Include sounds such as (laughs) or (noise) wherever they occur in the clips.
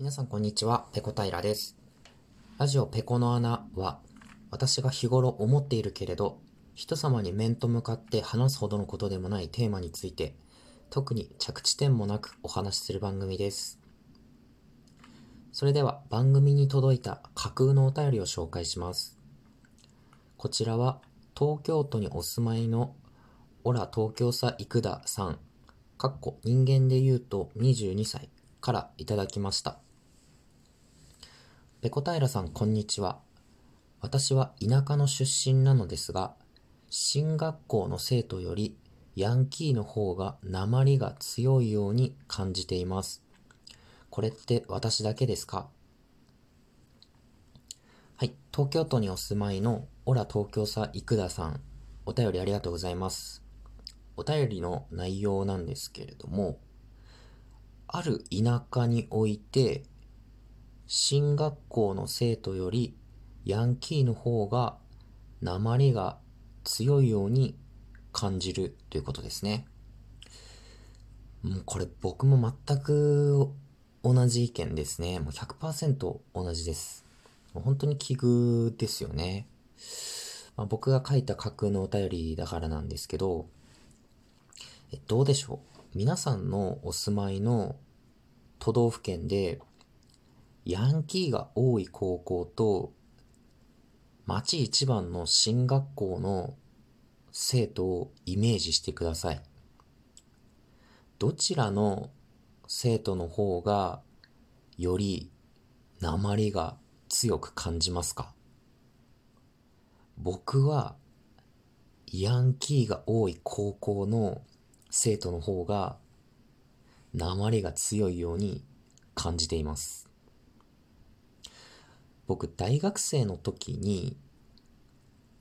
皆さんこんにちは、ペコ平です。ラジオペコの穴は、私が日頃思っているけれど、人様に面と向かって話すほどのことでもないテーマについて、特に着地点もなくお話しする番組です。それでは番組に届いた架空のお便りを紹介します。こちらは東京都にお住まいのオラ東京さ幾田さん、かっこ人間で言うと22歳からいただきました。ペコ平さん、こんにちは。私は田舎の出身なのですが、進学校の生徒よりヤンキーの方が鉛が強いように感じています。これって私だけですか？はい。東京都にお住まいのオラ東京さ生田さん、お便りありがとうございます。お便りの内容なんですけれども、ある田舎において進学校の生徒よりヤンキーの方が鉛が強いように感じるということですね。もうこれ僕も全く同じ意見ですね。もう100%同じです。もう本当に奇遇ですよね。まあ、僕が書いた架空のお便りだからなんですけど、どうでしょう？皆さんのお住まいの都道府県でヤンキーが多い高校と、町一番の進学校の生徒をイメージしてください。どちらの生徒の方がより鉛が強く感じますか？僕はヤンキーが多い高校の生徒の方が鉛が強いように感じています。僕大学生の時に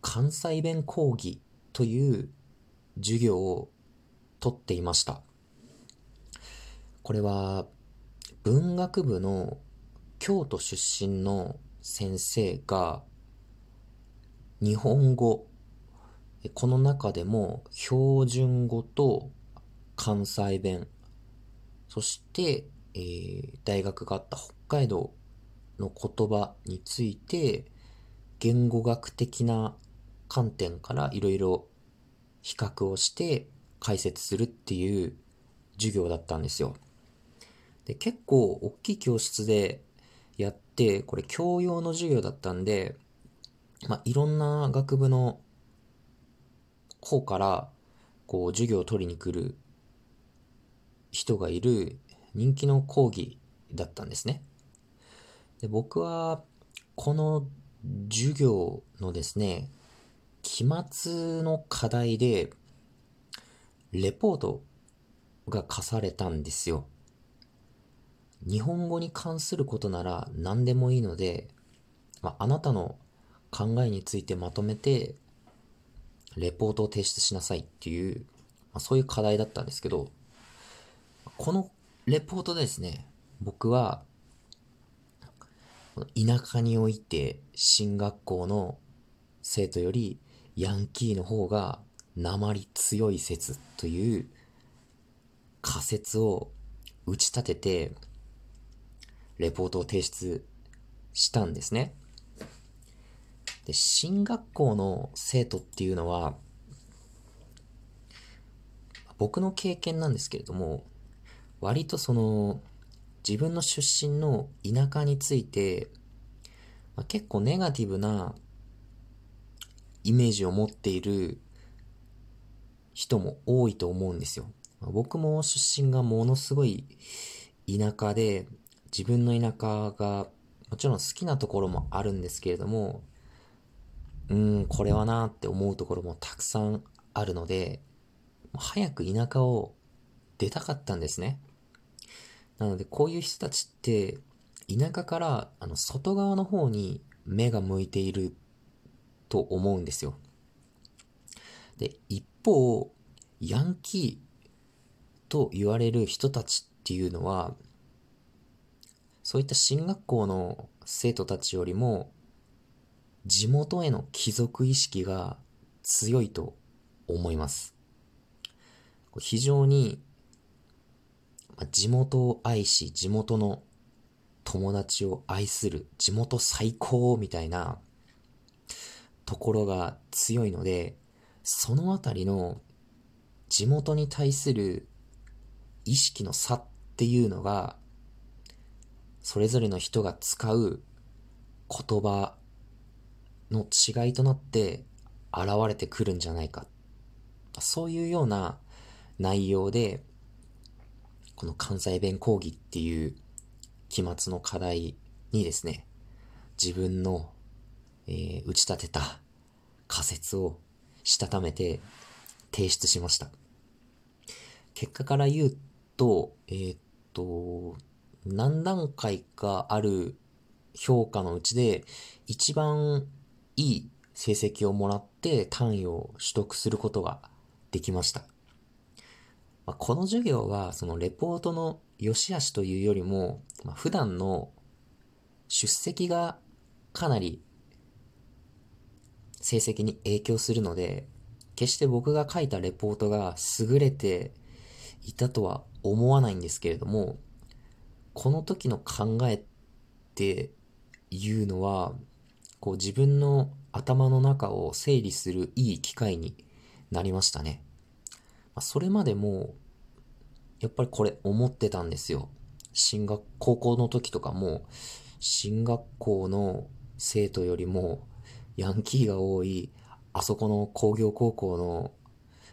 関西弁講義という授業を取っていました。これは文学部の京都出身の先生が日本語この中でも標準語と関西弁そして、えー、大学があった北海道の言葉について言語学的な観点からいろいろ比較をして解説するっていう授業だったんですよ。で結構大きい教室でやって、これ教養の授業だったんで、まあ、いろんな学部の方からこう授業を取りに来る人がいる人気の講義だったんですね。で僕は、この授業のですね、期末の課題で、レポートが課されたんですよ。日本語に関することなら何でもいいので、まあ、あなたの考えについてまとめて、レポートを提出しなさいっていう、まあ、そういう課題だったんですけど、このレポートでですね、僕は田舎において進学校の生徒よりヤンキーの方が鉛強い説という仮説を打ち立ててレポートを提出したんですね。で、進学校の生徒っていうのは僕の経験なんですけれども割とその自分の出身の田舎について、まあ、結構ネガティブなイメージを持っている人も多いと思うんですよ。まあ、僕も出身がものすごい田舎で、自分の田舎がもちろん好きなところもあるんですけれども、うん、これはなって思うところもたくさんあるので、早く田舎を出たかったんですね。なので、こういう人たちって、田舎からあの外側の方に目が向いていると思うんですよ。で、一方、ヤンキーと言われる人たちっていうのは、そういった進学校の生徒たちよりも、地元への帰属意識が強いと思います。非常に地元を愛し、地元の友達を愛する地元最高みたいなところが強いので、そのあたりの地元に対する意識の差っていうのが、それぞれの人が使う言葉の違いとなって現れてくるんじゃないか。そういうような内容で、この関西弁講義っていう期末の課題にですね、自分の、えー、打ち立てた仮説をしたためて提出しました。結果から言うと、えー、っと、何段階かある評価のうちで一番いい成績をもらって単位を取得することができました。まあ、この授業はそのレポートの良し悪しというよりも、まあ、普段の出席がかなり成績に影響するので、決して僕が書いたレポートが優れていたとは思わないんですけれども、この時の考えっていうのは、こう自分の頭の中を整理するいい機会になりましたね。それまでも、やっぱりこれ思ってたんですよ。進学、高校の時とかも、進学校の生徒よりも、ヤンキーが多い、あそこの工業高校の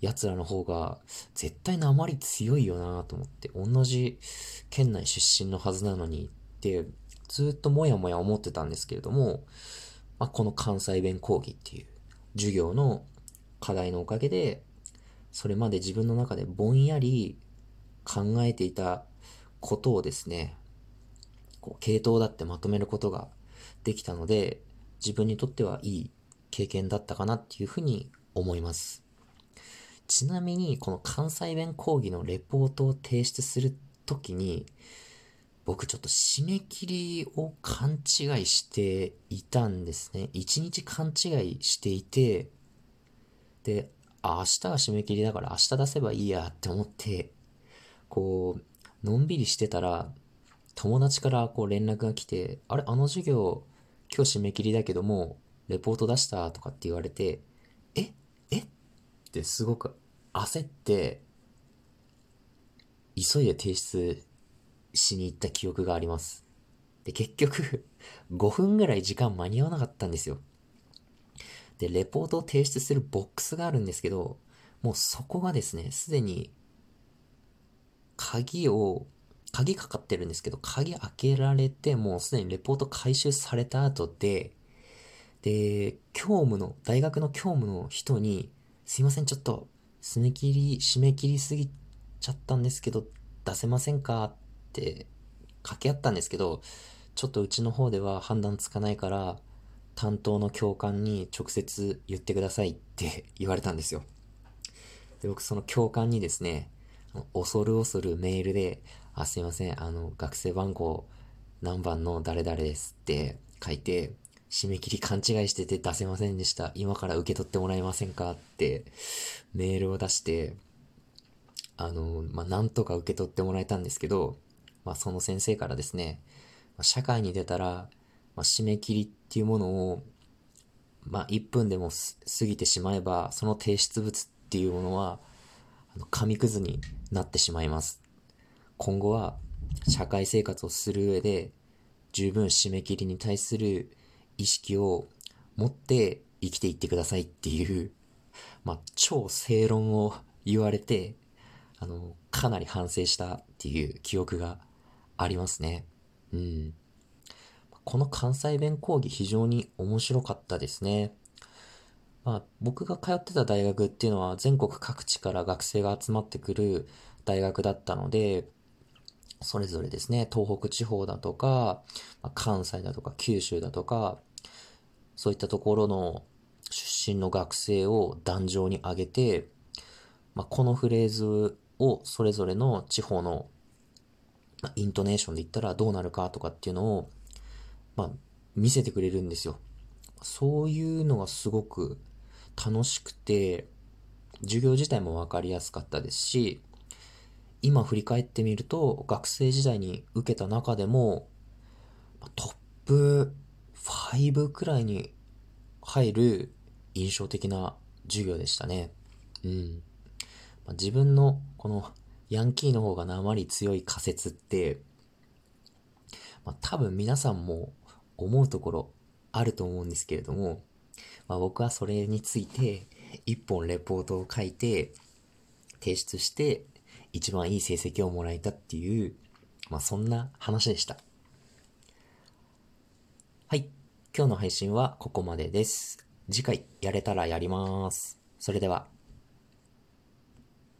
奴らの方が、絶対鉛強いよなと思って、同じ県内出身のはずなのにって、ずっともやもや思ってたんですけれども、まあ、この関西弁講義っていう授業の課題のおかげで、それまで自分の中でぼんやり考えていたことをですね、こう系統だってまとめることができたので、自分にとってはいい経験だったかなっていうふうに思います。ちなみに、この関西弁講義のレポートを提出するときに、僕ちょっと締め切りを勘違いしていたんですね。一日勘違いしていて、で、あ、明日が締め切りだから明日出せばいいやって思って、こう、のんびりしてたら、友達からこう連絡が来て、あれ、あの授業、今日締め切りだけども、レポート出したとかって言われて、ええってすごく焦って、急いで提出しに行った記憶があります。で、結局 (laughs) 5分ぐらい時間間に合わなかったんですよ。で、レポートを提出するボックスがあるんですけど、もうそこがですね、すでに、鍵を、鍵かかってるんですけど、鍵開けられて、もうすでにレポート回収された後で、で、教務の、大学の教務の人に、すいません、ちょっと、締め切り、締め切りすぎちゃったんですけど、出せませんかって掛け合ったんですけど、ちょっとうちの方では判断つかないから、担当の教官に直接言ってくださいって (laughs) 言われたんですよ。で、僕その教官にですね、恐る恐るメールで、あ、すいません、あの、学生番号何番の誰々ですって書いて、締め切り勘違いしてて出せませんでした。今から受け取ってもらえませんか？ってメールを出して、あの、まあ、なんとか受け取ってもらえたんですけど、まあ、その先生からですね、社会に出たら、まあ、締め切りっていうものを、まあ、1分でも過ぎてしまえば、その提出物っていうものは、あの紙くずになってしまいます。今後は、社会生活をする上で、十分締め切りに対する意識を持って生きていってくださいっていう、まあ、超正論を言われて、あの、かなり反省したっていう記憶がありますね。うん。この関西弁講義非常に面白かったですね。まあ、僕が通ってた大学っていうのは全国各地から学生が集まってくる大学だったので、それぞれですね、東北地方だとか、関西だとか九州だとか、そういったところの出身の学生を壇上に上げて、まあ、このフレーズをそれぞれの地方の、イントネーションで言ったらどうなるかとかっていうのを、まあ、見せてくれるんですよ。そういうのがすごく楽しくて、授業自体もわかりやすかったですし、今振り返ってみると、学生時代に受けた中でも、トップ5くらいに入る印象的な授業でしたね。うん。まあ、自分のこのヤンキーの方が鉛強い仮説って、まあ、多分皆さんも思うところあると思うんですけれども、まあ、僕はそれについて一本レポートを書いて提出して一番いい成績をもらえたっていう、まあ、そんな話でした。はい。今日の配信はここまでです。次回やれたらやります。それでは。